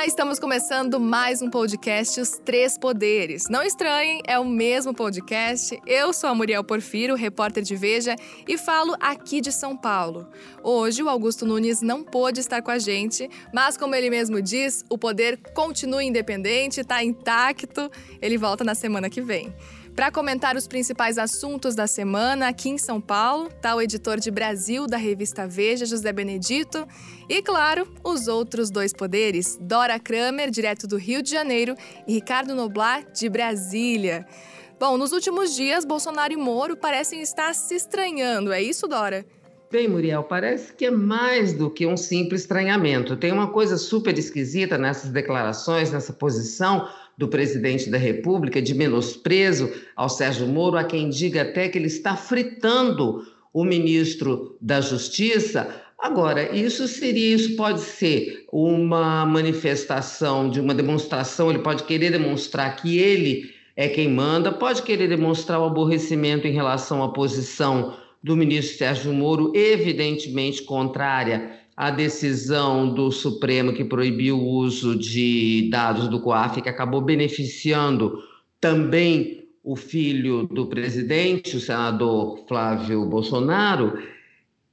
Olá, estamos começando mais um podcast Os Três Poderes. Não estranhem, é o mesmo podcast. Eu sou a Muriel Porfiro, repórter de Veja, e falo aqui de São Paulo. Hoje o Augusto Nunes não pôde estar com a gente, mas como ele mesmo diz, o poder continua independente, está intacto. Ele volta na semana que vem. Para comentar os principais assuntos da semana aqui em São Paulo, está o editor de Brasil da revista Veja, José Benedito, e, claro, os outros dois poderes, Dora Kramer, direto do Rio de Janeiro, e Ricardo Noblat, de Brasília. Bom, nos últimos dias, Bolsonaro e Moro parecem estar se estranhando, é isso, Dora? Bem, Muriel, parece que é mais do que um simples estranhamento. Tem uma coisa super esquisita nessas declarações, nessa posição do presidente da República de menosprezo ao Sérgio Moro, a quem diga até que ele está fritando o ministro da Justiça. Agora, isso seria, isso pode ser uma manifestação de uma demonstração, ele pode querer demonstrar que ele é quem manda, pode querer demonstrar o aborrecimento em relação à posição do ministro Sérgio Moro, evidentemente contrária a decisão do Supremo que proibiu o uso de dados do COAF, que acabou beneficiando também o filho do presidente, o senador Flávio Bolsonaro.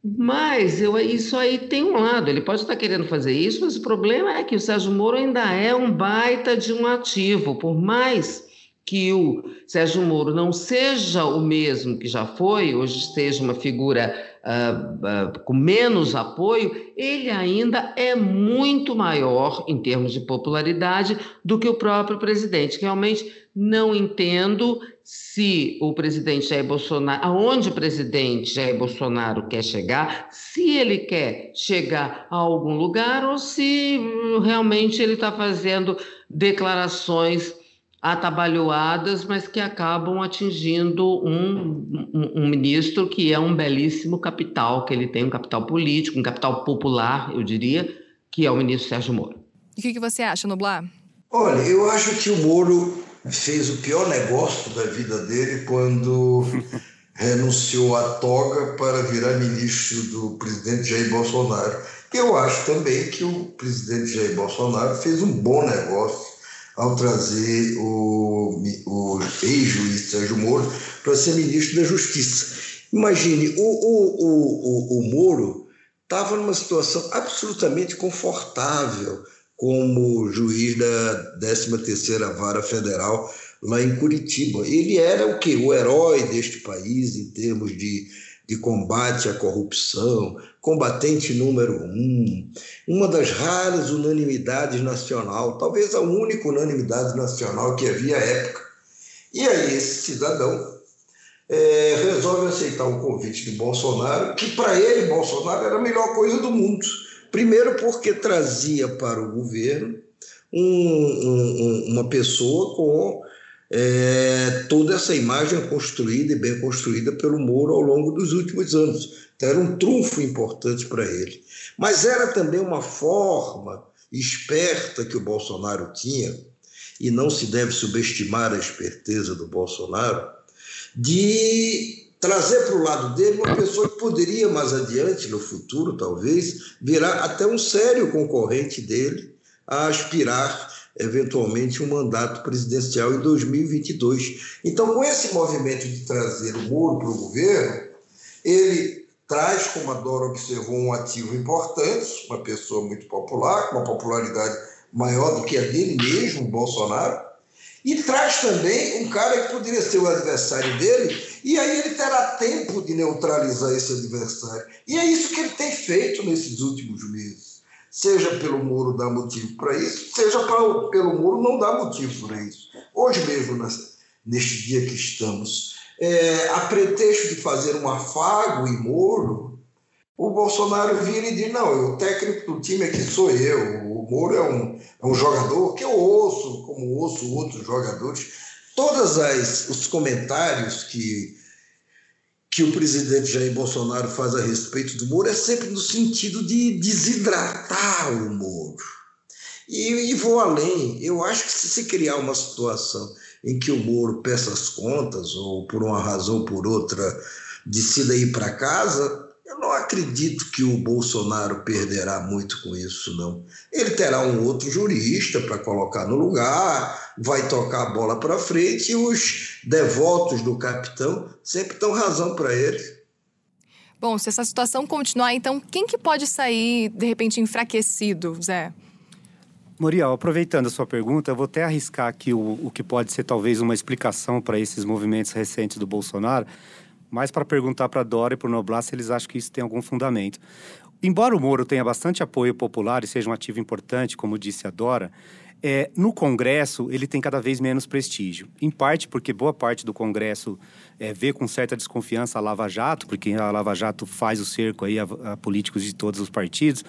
Mas eu, isso aí tem um lado, ele pode estar querendo fazer isso, mas o problema é que o Sérgio Moro ainda é um baita de um ativo, por mais que o Sérgio Moro não seja o mesmo que já foi, hoje seja uma figura uh, uh, com menos apoio, ele ainda é muito maior em termos de popularidade do que o próprio presidente. Realmente não entendo se o presidente Jair Bolsonaro, aonde o presidente Jair Bolsonaro quer chegar, se ele quer chegar a algum lugar ou se realmente ele está fazendo declarações atabalhoadas, mas que acabam atingindo um, um, um, ministro que é um belíssimo capital, que ele tem um capital político, um capital popular, eu diria, que é o ministro Sérgio Moro. E o que, que você acha, Nublar? Olha, eu acho que o Moro fez o pior negócio da vida dele quando renunciou à toga para virar ministro do presidente Jair Bolsonaro. Eu acho também que o presidente Jair Bolsonaro fez um bom negócio ao trazer o, o ex-juiz Sérgio Moro para ser ministro da Justiça. Imagine, o, o, o, o Moro estava numa situação absolutamente confortável como juiz da 13ª Vara Federal lá em Curitiba. Ele era o que? O herói deste país em termos de de combate à corrupção, combatente número um, uma das raras unanimidades nacional, talvez a única unanimidade nacional que havia à época. E aí esse cidadão é, resolve aceitar o convite de Bolsonaro, que para ele Bolsonaro era a melhor coisa do mundo. Primeiro porque trazia para o governo um, um, uma pessoa com é, toda essa imagem construída e bem construída pelo Moro ao longo dos últimos anos. Então, era um trunfo importante para ele. Mas era também uma forma esperta que o Bolsonaro tinha, e não se deve subestimar a esperteza do Bolsonaro, de trazer para o lado dele uma pessoa que poderia mais adiante, no futuro talvez, virar até um sério concorrente dele a aspirar eventualmente um mandato presidencial em 2022. Então, com esse movimento de trazer o Moro para o governo, ele traz, como a Dora observou, um ativo importante, uma pessoa muito popular, com uma popularidade maior do que a dele mesmo, o Bolsonaro, e traz também um cara que poderia ser o adversário dele, e aí ele terá tempo de neutralizar esse adversário. E é isso que ele tem feito nesses últimos meses seja pelo muro dar motivo para isso, seja pra, pelo muro não dar motivo para isso. Hoje mesmo, neste dia que estamos, é, a pretexto de fazer um afago em Moro, o Bolsonaro vira e diz: não, o técnico do time aqui sou eu, o Moro é um, é um jogador que eu ouço, como ouço outros jogadores. Todos os comentários que que o presidente Jair Bolsonaro faz a respeito do Moro é sempre no sentido de desidratar o Moro. E, e vou além, eu acho que se se criar uma situação em que o Moro peça as contas, ou por uma razão ou por outra decida ir para casa, eu não acredito que o Bolsonaro perderá muito com isso, não. Ele terá um outro jurista para colocar no lugar, vai tocar a bola para frente e os devotos do capitão sempre dão razão para ele. Bom, se essa situação continuar, então quem que pode sair de repente enfraquecido, Zé? Muriel, aproveitando a sua pergunta, eu vou até arriscar aqui o, o que pode ser talvez uma explicação para esses movimentos recentes do Bolsonaro mais para perguntar para a Dora e para o Noblar se eles acham que isso tem algum fundamento. Embora o Moro tenha bastante apoio popular e seja um ativo importante, como disse a Dora, é, no Congresso ele tem cada vez menos prestígio. Em parte porque boa parte do Congresso é, vê com certa desconfiança a Lava Jato, porque a Lava Jato faz o cerco aí a, a políticos de todos os partidos.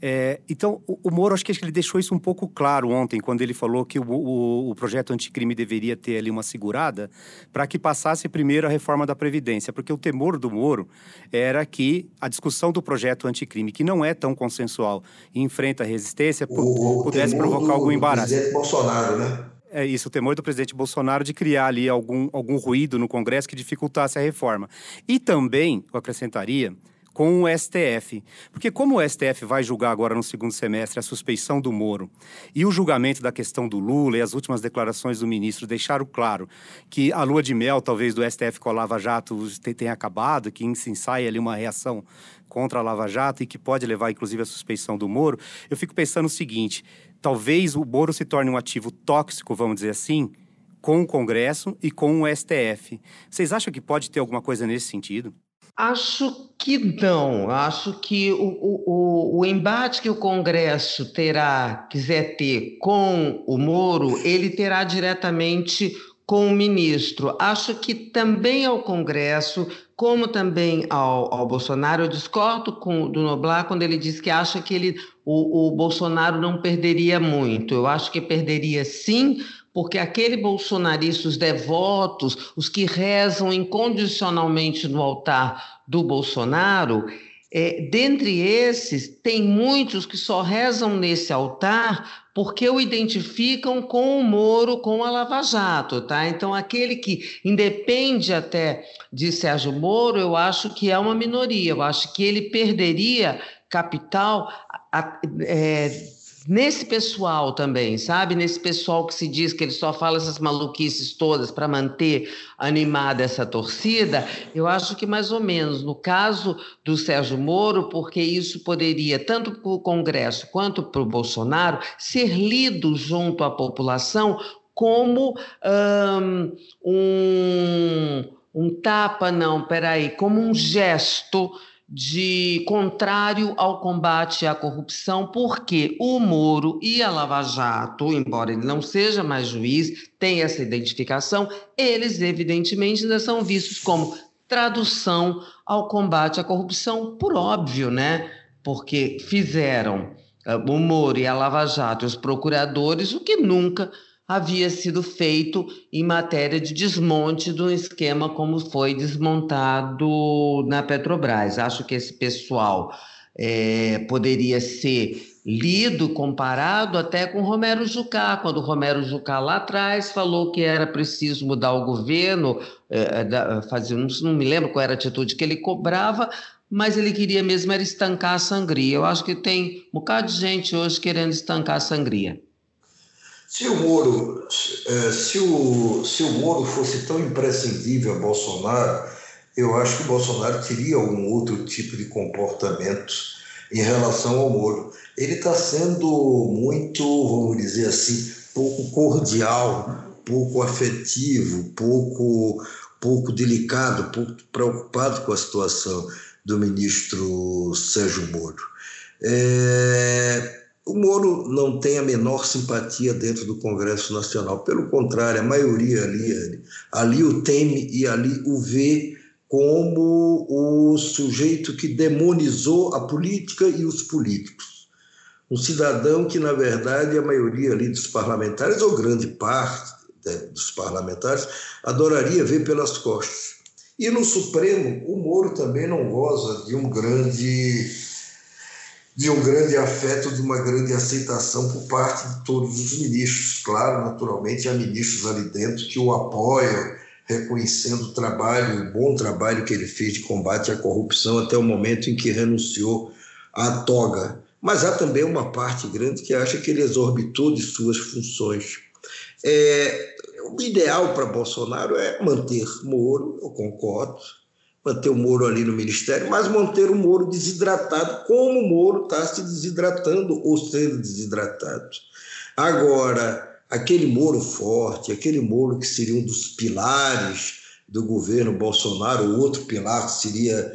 É, então, o, o, Moro, acho que ele deixou isso um pouco claro ontem, quando ele falou que o, o, o projeto anticrime deveria ter ali uma segurada para que passasse primeiro a reforma da Previdência, porque o temor do Moro era que a discussão do projeto anticrime, que não é tão consensual e enfrenta resistência, o, pudesse provocar algum embaraço. presidente Bolsonaro, né? É isso, o temor do presidente Bolsonaro de criar ali algum, algum ruído no Congresso que dificultasse a reforma. E também, eu acrescentaria, com o STF. Porque como o STF vai julgar agora no segundo semestre a suspeição do Moro e o julgamento da questão do Lula e as últimas declarações do ministro deixaram claro que a lua de mel, talvez, do STF com a Lava Jato tenha acabado, que se ensaia ali uma reação contra a Lava Jato e que pode levar, inclusive, à suspeição do Moro, eu fico pensando o seguinte, talvez o Moro se torne um ativo tóxico, vamos dizer assim, com o Congresso e com o STF. Vocês acham que pode ter alguma coisa nesse sentido? Acho que não. Acho que o, o, o, embate que o Congresso terá, quiser ter com o Moro, ele terá diretamente com o ministro. Acho que também ao Congresso, como também ao, ao Bolsonaro, eu discordo com, do Noblar quando ele diz que acha que ele, o, o Bolsonaro não perderia muito. Eu acho que perderia sim, porque aquele bolsonarista, os devotos, os que rezam incondicionalmente no altar do Bolsonaro, é, dentre esses, tem muitos que só rezam nesse altar porque o identificam com o Moro, com a Lava Jato, tá? Então, aquele que independe até de Sérgio Moro, eu acho que é uma minoria, eu acho que ele perderia capital é, nesse pessoal também, sabe? Nesse pessoal que se diz que ele só fala essas maluquices todas para manter animada essa torcida, eu acho que mais ou menos no caso do Sérgio Moro, porque isso poderia, tanto para o Congresso quanto para o Bolsonaro, ser lido junto à população como um, um tapa, não, peraí, como um gesto de contrário ao combate à corrupção, porque o Moro e a Lava Jato, embora ele não seja mais juiz, tem essa identificação, eles evidentemente ainda são vistos como tradução ao combate à corrupção, por óbvio, né? Porque fizeram uh, o Moro e a Lava Jato, os procuradores, o que nunca havia sido feito em matéria de desmonte de um esquema como foi desmontado na Petrobras. Acho que esse pessoal é, poderia ser lido, comparado até com Romero Jucá, quando Romero Jucá lá atrás falou que era preciso mudar o governo, é, da, fazer, não, não me lembro qual era a atitude que ele cobrava, mas ele queria mesmo era estancar a sangria. Eu acho que tem um bocado de gente hoje querendo estancar a sangria. Se o Moro, é, se o, se o Moro fosse tão imprescindível a Bolsonaro, eu acho que o Bolsonaro teria algum outro tipo de comportamento em relação ao Moro. Ele está sendo muito, vamos dizer assim, pouco cordial, pouco afetivo, pouco, pouco delicado, pouco preocupado com a situação do ministro Sérgio Moro. É, o Moro não tem a menor simpatia dentro do Congresso Nacional. Pelo contrário, a maioria ali, ali o teme e ali o vê como o sujeito que demonizou a política e os políticos. Um cidadão que, na verdade, a maioria ali dos parlamentares, ou grande parte dos parlamentares, adoraria ver pelas costas. E no Supremo, o Moro também não goza de um grande de um grande afeto, de uma grande aceitação por parte de todos os ministros. Claro, naturalmente, há ministros ali dentro que o apoiam, reconhecendo o trabalho, o bom trabalho que ele fez de combate à corrupção até o momento em que renunciou à toga. Mas há também uma parte grande que acha que ele exorbitou de suas funções. É, o ideal para Bolsonaro é manter Moro, eu concordo, manter o Moro ali no ministério, mas manter o Moro desidratado, como o Moro está se desidratando ou sendo desidratado. Agora, aquele Moro forte, aquele Moro que seria um dos pilares do governo Bolsonaro, o outro pilar seria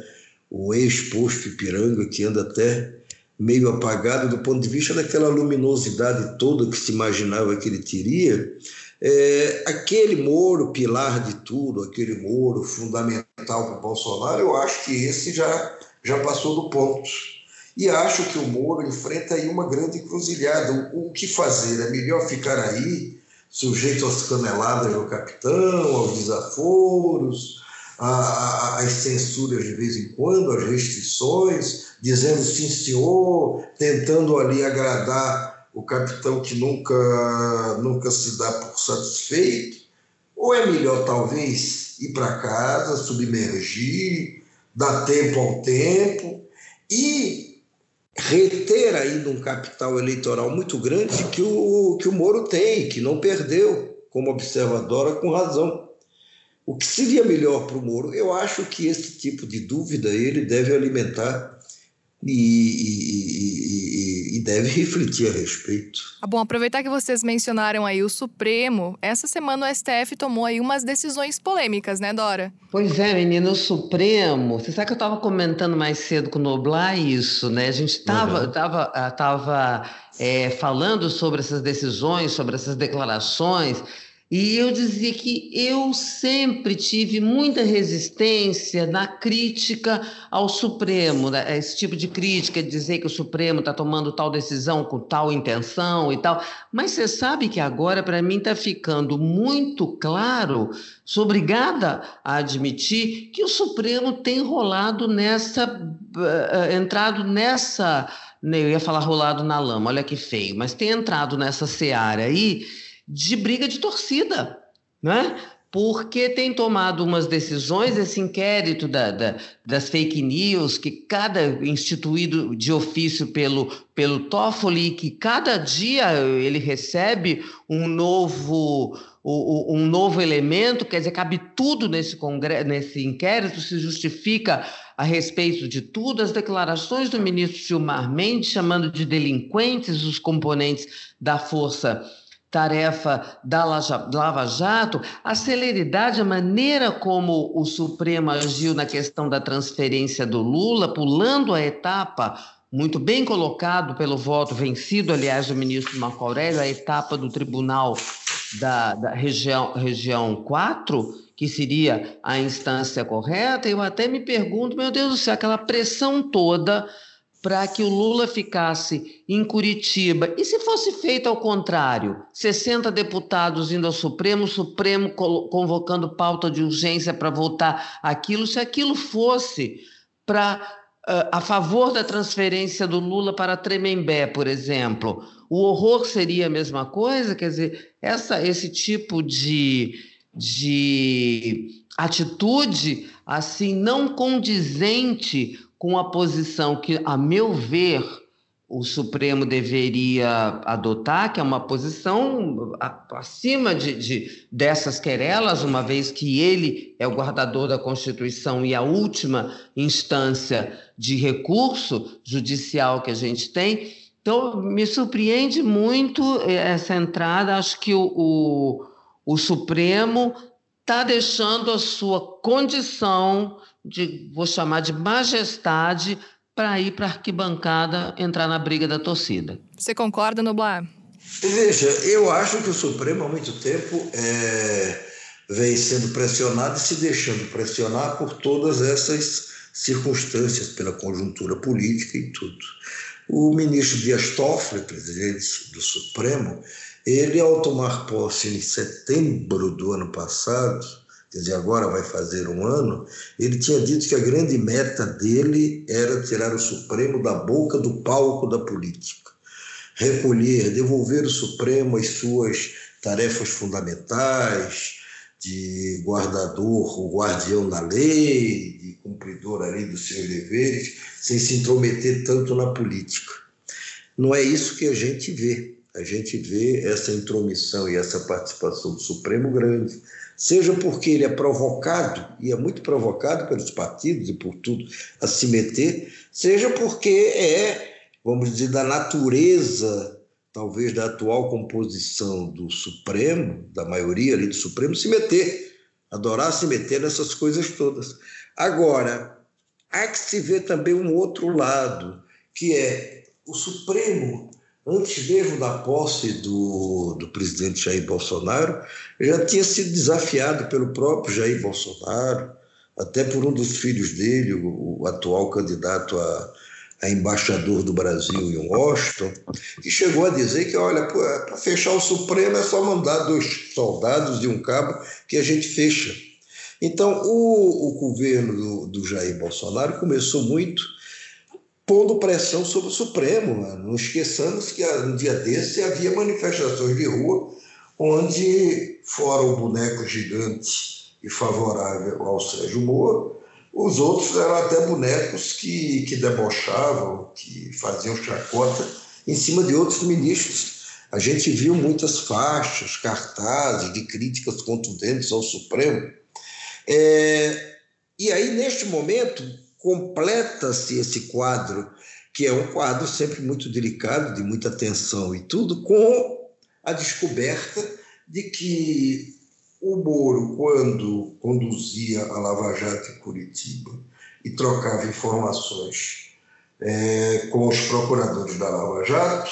o ex-posto Ipiranga, que anda até meio apagado do ponto de vista daquela luminosidade toda que se imaginava que ele teria, é, aquele Moro, pilar de tudo, aquele Moro fundamental para o Bolsonaro, eu acho que esse já, já passou do ponto. E acho que o Moro enfrenta aí uma grande encruzilhada. O, o que fazer? É melhor ficar aí, sujeito às caneladas do capitão, aos desaforos, às censuras de vez em quando, às restrições, dizendo sim, senhor, tentando ali agradar o capitão que nunca, nunca se dá por satisfeito, ou é melhor talvez ir para casa, submergir, dar tempo ao tempo e reter ainda um capital eleitoral muito grande que o, que o Moro tem, que não perdeu como observadora com razão. O que seria melhor para o Moro? Eu acho que esse tipo de dúvida ele deve alimentar e, e, e, deve refletir a respeito. Ah, bom, aproveitar que vocês mencionaram aí o Supremo, essa semana o STF tomou aí umas decisões polêmicas, né, Dora? Pois é, menina, o Supremo, você sabe que eu estava comentando mais cedo com o Noblar isso, né? A gente estava uhum. tava, tava, é, falando sobre essas decisões, sobre essas declarações, e eu dizia que eu sempre tive muita resistência na crítica ao Supremo, né? esse tipo de crítica, dizer que o Supremo está tomando tal decisão com tal intenção e tal. Mas você sabe que agora, para mim, está ficando muito claro, sou obrigada a admitir, que o Supremo tem rolado nessa, uh, entrado nessa, eu ia falar rolado na lama, olha que feio, mas tem entrado nessa seara aí de briga de torcida, né? porque tem tomado umas decisões, esse inquérito da, da, das fake news, que cada instituído de ofício pelo, pelo Toffoli, que cada dia ele recebe um novo, um novo elemento, quer dizer, cabe tudo nesse, congresso, nesse inquérito, se justifica a respeito de tudo, as declarações do ministro Gilmar Mendes, chamando de delinquentes os componentes da força tarefa da Lava Jato, a celeridade, a maneira como o Supremo agiu na questão da transferência do Lula, pulando a etapa, muito bem colocado pelo voto vencido, aliás, do ministro Marco Aurélio, a etapa do Tribunal da, da região, região 4, que seria a instância correta, eu até me pergunto, meu Deus do céu, aquela pressão toda para que o Lula ficasse em Curitiba. E se fosse feito ao contrário? 60 deputados indo ao Supremo, Supremo convocando pauta de urgência para votar aquilo. Se aquilo fosse para uh, a favor da transferência do Lula para Tremembé, por exemplo, o horror seria a mesma coisa? Quer dizer, essa, esse tipo de, de atitude assim não condizente com a posição que, a meu ver, o Supremo deveria adotar, que é uma posição acima de, de, dessas querelas, uma vez que ele é o guardador da Constituição e a última instância de recurso judicial que a gente tem. Então, me surpreende muito essa entrada. Acho que o, o, o Supremo está deixando a sua condição de, vou chamar de majestade, para ir para a arquibancada entrar na briga da torcida. Você concorda, Nublar? Veja, eu acho que o Supremo há muito tempo é, vem sendo pressionado e se deixando pressionar por todas essas circunstâncias, pela conjuntura política e tudo. O ministro Dias Toffoli, presidente do Supremo, ele, ao tomar posse em setembro do ano passado, quer dizer, agora vai fazer um ano, ele tinha dito que a grande meta dele era tirar o Supremo da boca do palco da política, recolher, devolver o Supremo às suas tarefas fundamentais, de guardador, o guardião da lei, de cumpridor ali dos seus deveres, sem se intrometer tanto na política. Não é isso que a gente vê. A gente vê essa intromissão e essa participação do Supremo grande, seja porque ele é provocado, e é muito provocado pelos partidos e por tudo a se meter, seja porque é, vamos dizer, da natureza talvez da atual composição do Supremo, da maioria ali do Supremo, se meter, adorar se meter nessas coisas todas. Agora, há que se ver também um outro lado, que é o Supremo, antes mesmo da posse do, do presidente Jair Bolsonaro, já tinha sido desafiado pelo próprio Jair Bolsonaro, até por um dos filhos dele, o, o atual candidato a a embaixador do Brasil em Washington, que chegou a dizer que, olha, para fechar o Supremo é só mandar dois soldados e um cabo que a gente fecha. Então, o, o governo do, do, Jair Bolsonaro começou muito pondo pressão sobre o Supremo. Mano. Não esqueçamos que um dia desse havia manifestações de rua onde, fora o boneco gigante e favorável ao Sérgio Moro, os outros eram até bonecos que, que debochavam, que faziam chacota em cima de outros ministros. A gente viu muitas faixas, cartazes de críticas contundentes ao Supremo. É, e aí, neste momento, completa-se esse quadro, que é um quadro sempre muito delicado, de muita tensão e tudo, com a descoberta de que o Moro, quando conduzia a Lava Jato em Curitiba e trocava informações é, com os procuradores da Lava Jato,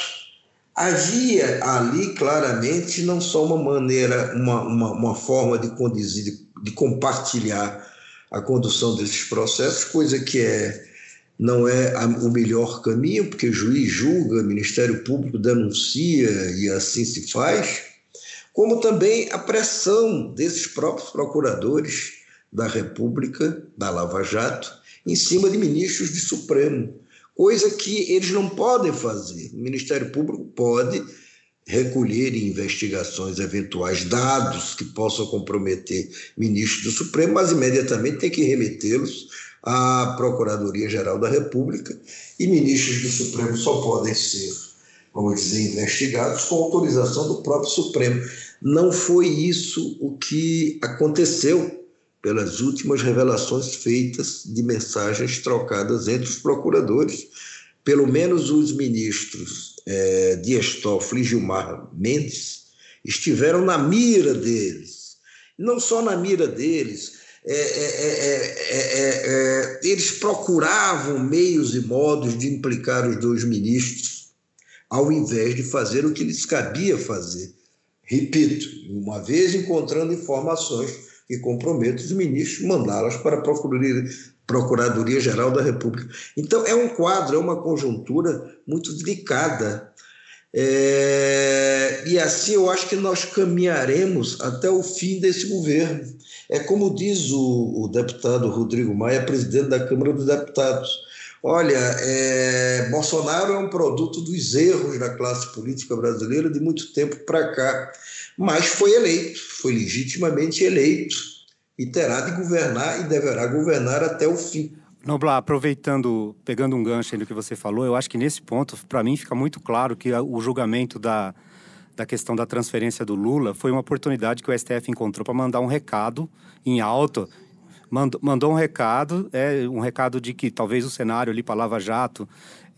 havia ali claramente não só uma maneira, uma, uma, uma forma de conduzir, de, de compartilhar a condução desses processos, coisa que é não é o melhor caminho, porque juiz julga, Ministério Público denuncia e assim se faz, como também a pressão desses próprios procuradores da República, da Lava Jato, em cima de ministros de Supremo, coisa que eles não podem fazer. O Ministério Público pode recolher em investigações eventuais dados que possam comprometer ministros do Supremo, mas imediatamente tem que remetê-los à Procuradoria-Geral da República e ministros do Supremo só podem ser vamos dizer, investigados com autorização do próprio Supremo. Não foi isso o que aconteceu pelas últimas revelações feitas de mensagens trocadas entre os procuradores. Pelo menos os ministros é, Dias Toffoli e Gilmar Mendes estiveram na mira deles. Não só na mira deles, é é, é, é, é, eles procuravam meios e modos de implicar os dois ministros ao invés de fazer o que lhes cabia fazer. Repito, uma vez encontrando informações que comprometem os ministros, mandá-las para a Procuradoria-Geral da República. Então, é um quadro, é uma conjuntura muito delicada. É... E assim eu acho que nós caminharemos até o fim desse governo. É como diz o, o deputado Rodrigo Maia, presidente da Câmara dos Deputados Olha, é, Bolsonaro é um produto dos erros da classe política brasileira de muito tempo para cá, mas foi eleito, foi legitimamente eleito e terá de governar e deverá governar até o fim. Noblar, aproveitando, pegando um gancho no que você falou, eu acho que nesse ponto, para mim, fica muito claro que o julgamento da, da questão da transferência do Lula foi uma oportunidade que o STF encontrou para mandar um recado em alto mandou, mandou um recado, é um recado de que talvez o cenário ali para Lava Jato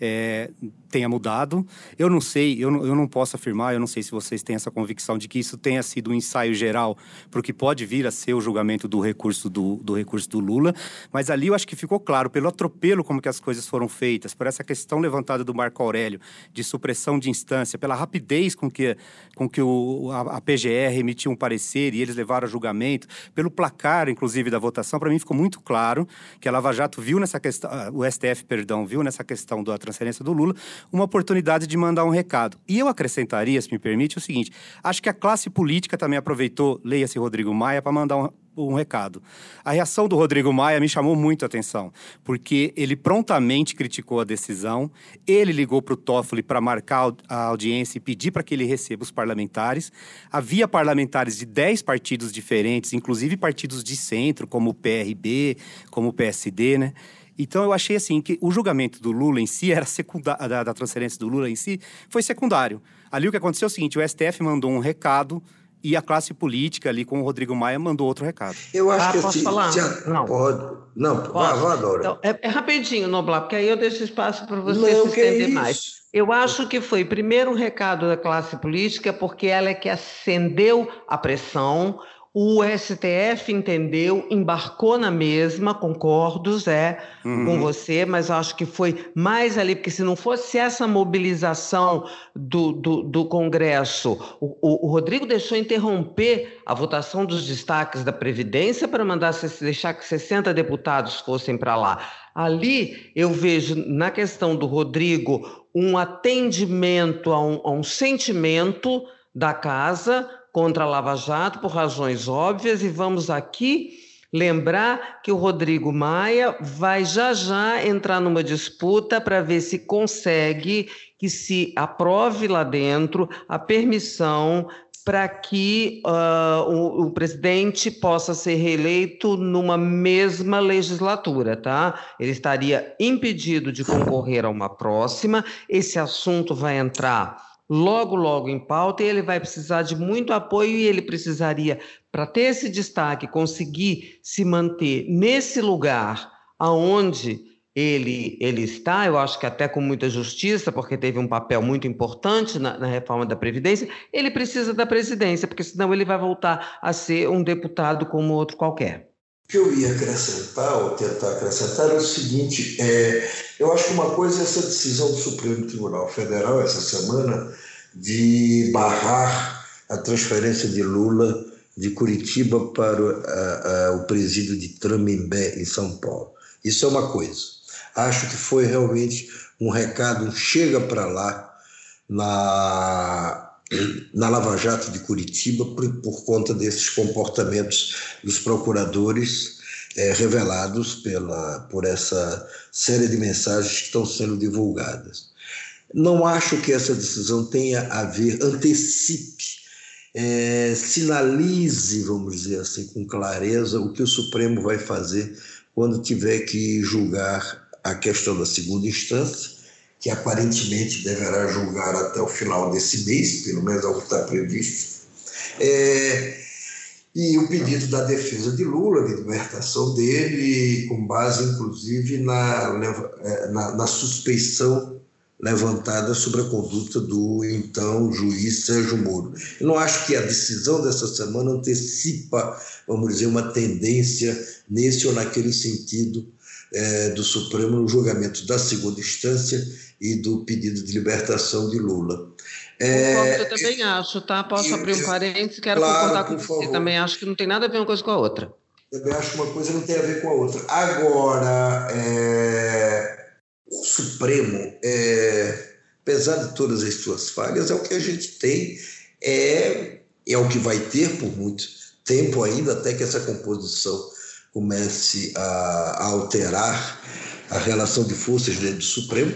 é, tenha mudado. Eu não sei, eu não, eu não posso afirmar, eu não sei se vocês têm essa convicção de que isso tenha sido um ensaio geral porque pode vir a ser o julgamento do recurso do, do recurso do Lula, mas ali eu acho que ficou claro, pelo atropelo como que as coisas foram feitas, por essa questão levantada do Marco Aurélio de supressão de instância, pela rapidez com que, com que o, a, a PGR emitiu um parecer e eles levaram a julgamento, pelo placar, inclusive, da votação, para mim ficou muito claro que a Lava Jato viu nessa questão, ah, o STF, perdão, viu nessa questão da transferência do Lula, uma oportunidade de mandar um recado. E eu acrescentaria, se me permite, o seguinte: acho que a classe política também aproveitou, leia-se Rodrigo Maia, para mandar um, um recado. A reação do Rodrigo Maia me chamou muito a atenção, porque ele prontamente criticou a decisão, ele ligou para o Toffoli para marcar a audiência e pedir para que ele receba os parlamentares. Havia parlamentares de 10 partidos diferentes, inclusive partidos de centro, como o PRB, como o PSD, né? Então eu achei assim que o julgamento do Lula em si era secundário, da, da transferência do Lula em si, foi secundário. Ali o que aconteceu é o seguinte: o STF mandou um recado e a classe política ali com o Rodrigo Maia mandou outro recado. Eu acho Ah, que posso assim, falar? se- Não. pode. Não, vá, Posso? vá, Dora. Então, é, é rapidinho, Noblar, porque aí eu deixo espaço para você Não, se estender isso? mais. Eu acho que foi primeiro um recado da classe política, porque ela é que acendeu a pressão. O STF entendeu, embarcou na mesma, concordo, Zé, com você, mas acho que foi mais ali, porque se não fosse essa mobilização do, do, do Congresso, o, o- o Rodrigo deixou interromper a votação dos destaques da Previdência para mandar deixar que 60 deputados fossem para lá. Ali eu vejo na questão do Rodrigo um atendimento a um, a um sentimento da casa contra a Lava Jato por razões óbvias, e vamos aqui lembrar que o Rodrigo Maia vai já já entrar numa disputa para ver se consegue que se aprove lá dentro a permissão para que ah, o, o presidente possa ser reeleito numa mesma legislatura, tá? Ele estaria impedido de concorrer a uma próxima. Esse assunto vai entrar logo, logo em pauta e ele vai precisar de muito apoio e ele precisaria, para ter esse destaque, conseguir se manter nesse lugar aonde ele, ele está, eu acho que até com muita justiça, porque teve um papel muito importante na, na reforma da Previdência, ele precisa da presidência, porque senão ele vai voltar a ser um deputado como outro qualquer. Que eu ia acrescentar, ou tentar acrescentar, é o seguinte: é, eu acho que uma coisa é essa decisão do Supremo Tribunal Federal, essa semana, de barrar a transferência de Lula de Curitiba para o presídio de Tramimbé, em São Paulo. Isso é uma coisa. Acho que foi realmente um recado, um chega para lá na, na Lava Jato de Curitiba por, por conta desses comportamentos dos procuradores eh, revelados pela, por essa série de mensagens que estão sendo divulgadas. Não acho que essa decisão tenha a ver, antecipe, eh, sinalize, vamos dizer assim, com clareza o que o Supremo vai fazer quando tiver que julgar a questão da segunda instância, que aparentemente deverá julgar até o final desse mês, pelo menos é o que está previsto. É, e o pedido da defesa de Lula, de libertação dele, com base inclusive na, eh, na, na suspeição levantada sobre a conduta do então juiz Sérgio Moro. Eu não acho que a decisão dessa semana antecipa, vamos dizer, uma tendência nesse ou naquele sentido eh, do Supremo no julgamento da segunda instância e do pedido de libertação de Lula. É, eu também acho, tá? Posso abrir um parênteses? Quero claro, concordar com você. favor. Também acho que não tem nada a ver uma coisa com a outra. Também acho que uma coisa não tem a ver com a outra. Agora, é, o Supremo, é, apesar de todas as suas falhas, é o que a gente tem, é, é o que vai ter por muito tempo ainda, até que essa composição comece a, a alterar a relação de forças dentro do Supremo.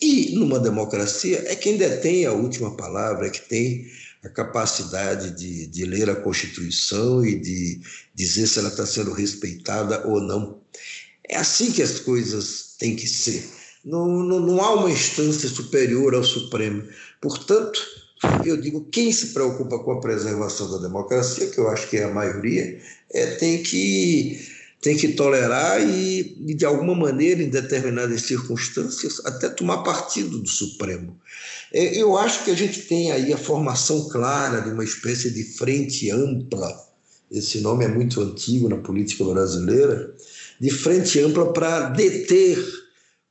E numa democracia é quem detém a última palavra, é que tem a capacidade de, de ler a Constituição e de dizer se ela está sendo respeitada ou não. É assim que as coisas têm que ser. Não, não, não há uma instância superior ao Supremo. Portanto, eu digo, quem se preocupa com a preservação da democracia, que eu acho que é a maioria, é, tem, que, tem que tolerar e, e, de alguma maneira, em determinadas circunstâncias, até tomar partido do Supremo. É, Eu acho que a gente tem aí a formação clara de uma espécie de frente ampla, esse nome é muito antigo na política brasileira, de frente ampla para deter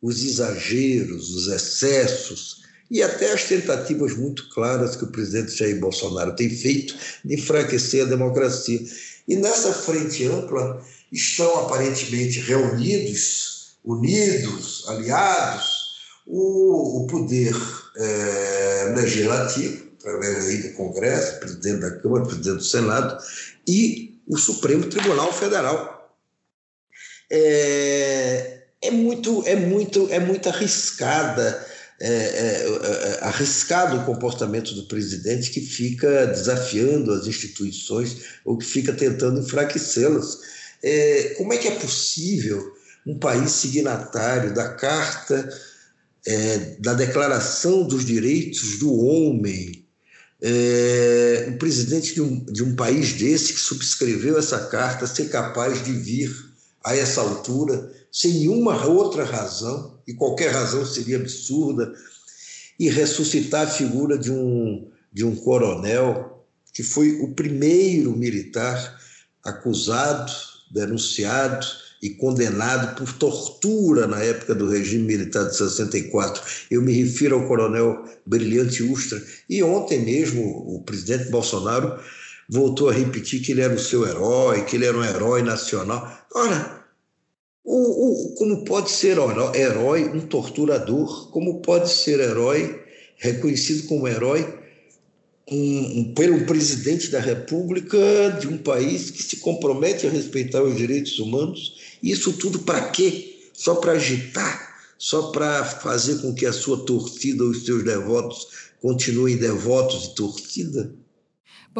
os exageros, os excessos e até as tentativas muito claras que o presidente Jair Bolsonaro tem feito de enfraquecer a democracia. E nessa frente ampla estão aparentemente reunidos, unidos, aliados, o, o poder eh, legislativo, através aí do Congresso, presidente da Câmara, presidente do Senado, e o Supremo Tribunal Federal. É, é muito, é muito, é muito arriscada, é, é, é, arriscado o comportamento do presidente que fica desafiando as instituições ou que fica tentando enfraquecê-las. É, como é que é possível um país signatário da Carta é, da Declaração dos Direitos do Homem, é, um presidente de um, de um país desse que subscreveu essa carta ser capaz de vir a essa altura sem nenhuma outra razão, e qualquer razão seria absurda, e ressuscitar a figura de um, de um coronel que foi o primeiro militar acusado, denunciado e condenado por tortura na época do regime militar de 64. Eu me refiro ao coronel Brilhante Ustra. E ontem mesmo o presidente Bolsonaro voltou a repetir que ele era o seu herói, que ele era um herói nacional. Ora, o, o, como pode ser herói um torturador? Como pode ser herói, reconhecido como herói, um, um, pelo presidente da República de um país que se compromete a respeitar os direitos humanos isso tudo para quê? Só para agitar? Só para fazer com que a sua torcida, os seus devotos, continuem devotos de torcida?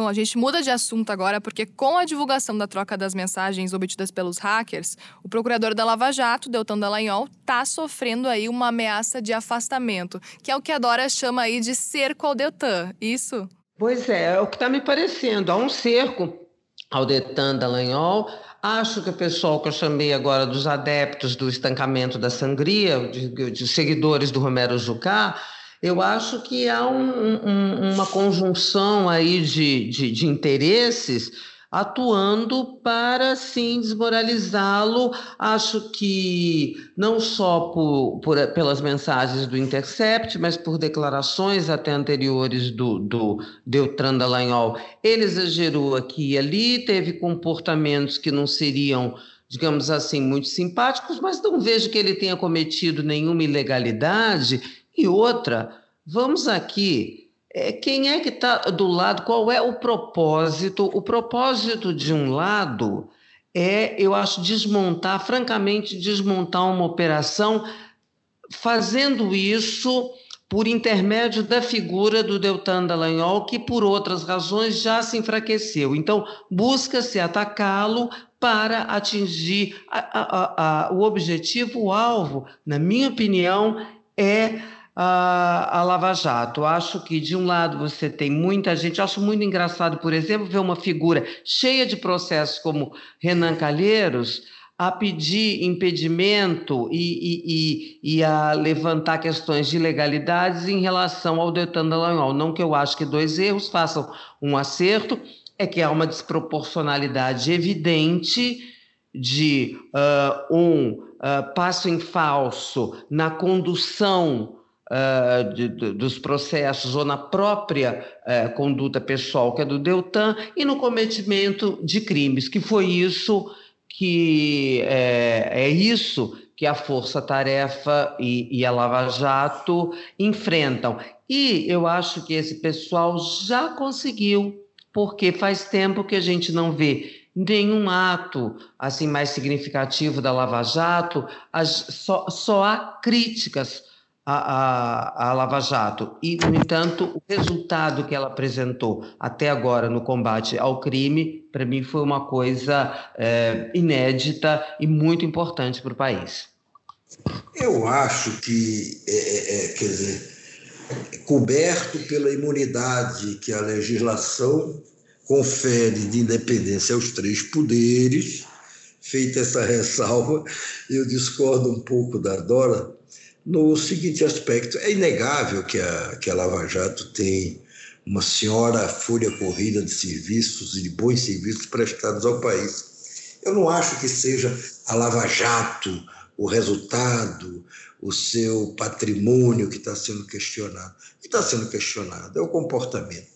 Bom, a gente muda de assunto agora porque, com a divulgação da troca das mensagens obtidas pelos hackers, o procurador da Lava Jato, Deltan Dallagnol, está sofrendo aí uma ameaça de afastamento, que é o que a Dora chama aí de cerco ao Deltan. Isso? Pois é, é o que está me parecendo. Há um cerco ao Deltan Dallagnol, Acho que o pessoal que eu chamei agora dos adeptos do estancamento da sangria, de, de seguidores do Romero Jucá, eu acho que há um, um, uma conjunção aí de, de, de interesses atuando para sim desmoralizá-lo. Acho que não só por, por, pelas mensagens do Intercept, mas por declarações até anteriores do, do Deltran Dallagnol. Ele exagerou aqui e ali, teve comportamentos que não seriam digamos assim, muito simpáticos, mas não vejo que ele tenha cometido nenhuma ilegalidade. E outra, vamos aqui é, quem é que está do lado? Qual é o propósito? O propósito de um lado é, eu acho, desmontar, francamente, desmontar uma operação, fazendo isso por intermédio da figura do Deltan Dallagnol, que por outras razões já se enfraqueceu. Então, busca-se atacá-lo para atingir a, a, a, o objetivo, o alvo, na minha opinião, é a, a Lava Jato. Acho que, de um lado, você tem muita gente. Acho muito engraçado, por exemplo, ver uma figura cheia de processos como Renan Calheiros a pedir impedimento e, e, e, e, a levantar questões de ilegalidades em relação ao Deltan Dallagnol. Não que eu acho que dois erros façam um acerto, é que há uma desproporcionalidade evidente de uh, um uh, passo em falso na condução uh, de, de, dos processos ou na própria uh, conduta pessoal, que é do Deltan, e no cometimento de crimes, que foi isso que é, é isso que a Força Tarefa e, e a Lava Jato enfrentam. E eu acho que esse pessoal já conseguiu, porque faz tempo que a gente não vê nenhum ato assim mais significativo da Lava Jato, as, só, só há críticas a, a, a Lava Jato. E, no entanto, o resultado que ela apresentou até agora no combate ao crime, para mim, foi uma coisa é, inédita e muito importante para o país. Eu acho que, é, é, é, quer dizer, coberto pela imunidade que a legislação confere de independência aos três poderes, feita essa ressalva, eu discordo um pouco da Dora, no seguinte aspecto: é inegável que a, que a Lava Jato tem uma senhora fúria corrida de serviços e de bons serviços prestados ao país. Eu não acho que seja a Lava Jato o resultado, o seu patrimônio que está sendo questionado. O que está sendo questionado é o comportamento,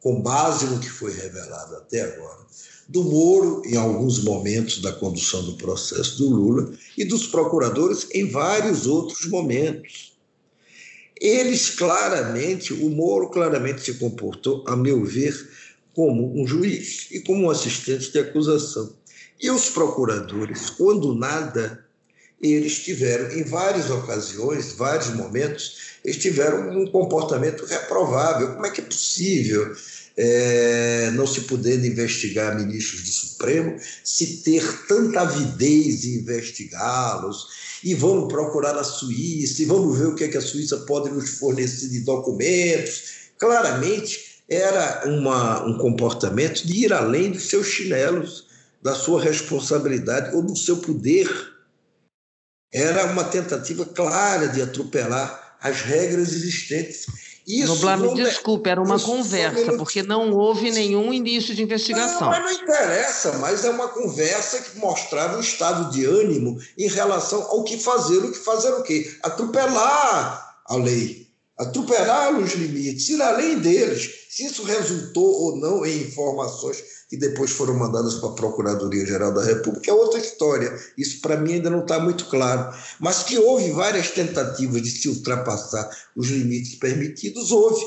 com base no que foi revelado até agora, do Moro em alguns momentos da condução do processo do Lula e dos procuradores em vários outros momentos. Eles claramente, o Moro claramente se comportou, a meu ver, como um juiz e como um assistente de acusação. E os procuradores, quando nada, eles tiveram, em várias ocasiões, vários momentos, eles tiveram um comportamento reprovável. Como é que é possível é, não se poder investigar ministros do Supremo, se ter tanta avidez em investigá-los, e vamos procurar a Suíça, e vamos ver o que, é que a Suíça pode nos fornecer de documentos. Claramente, era uma, um comportamento de ir além dos seus chinelos, da sua responsabilidade ou do seu poder. Era uma tentativa clara de atropelar as regras existentes isso Noblar, me desculpe, era uma conversa, porque não houve nenhum início de investigação. Não, mas não interessa, mas é uma conversa que mostrava o estado de ânimo em relação ao que fazer, o que fazer o quê? Atropelar a lei, atropelar os limites, ir além deles. Se isso resultou ou não em informações que depois foram mandadas para a Procuradoria-Geral da República, é outra história. Isso, para mim, ainda não está muito claro. Mas que houve várias tentativas de se ultrapassar os limites permitidos, houve.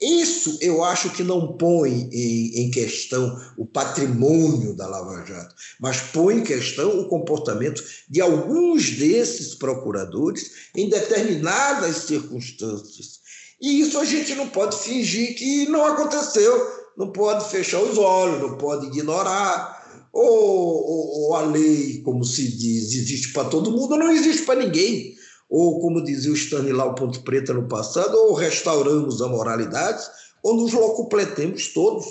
Isso eu acho que não põe em, questão o patrimônio da Lava Jato, mas põe em questão o comportamento de alguns desses procuradores em determinadas circunstâncias. E isso a gente não pode fingir que não aconteceu não pode fechar os olhos, não pode ignorar. Ou, ou, ou a lei, como se diz, existe para todo mundo, não existe para ninguém. Ou, como dizia o Stanilau Ponto Preta no passado, ou restauramos a moralidade, ou nos locupletemos todos.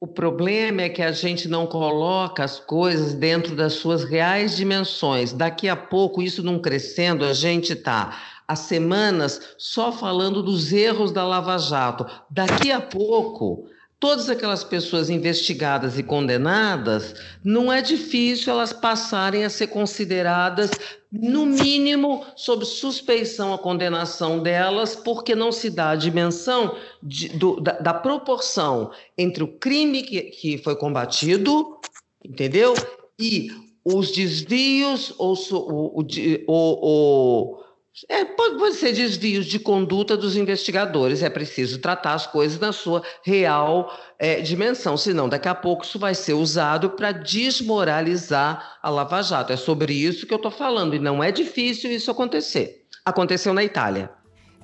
O problema é que a gente não coloca as coisas dentro das suas reais dimensões. Daqui a pouco, isso não crescendo, a gente está há semanas só falando dos erros da Lava Jato. Daqui a pouco, todas aquelas pessoas investigadas e condenadas, não é difícil elas passarem a ser consideradas, no mínimo, sob suspeição a condenação delas, porque não se dá a dimensão de, do, da, da, proporção entre o crime que, que foi combatido, entendeu? E os desvios ou o, o, o é, pode ser desvios de conduta dos investigadores. É preciso tratar as coisas na sua real é, dimensão, senão daqui a pouco isso vai ser usado para desmoralizar a Lava Jato. É sobre isso que eu estou falando e não é difícil isso acontecer. Aconteceu na Itália.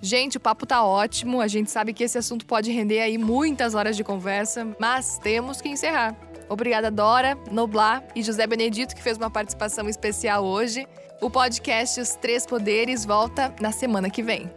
Gente, o papo tá ótimo. A gente sabe que esse assunto pode render aí muitas horas de conversa, mas temos que encerrar. Obrigada, Dora, Noblar e José Benedito, que fez uma participação especial hoje. O podcast Os Três Poderes volta na semana que vem.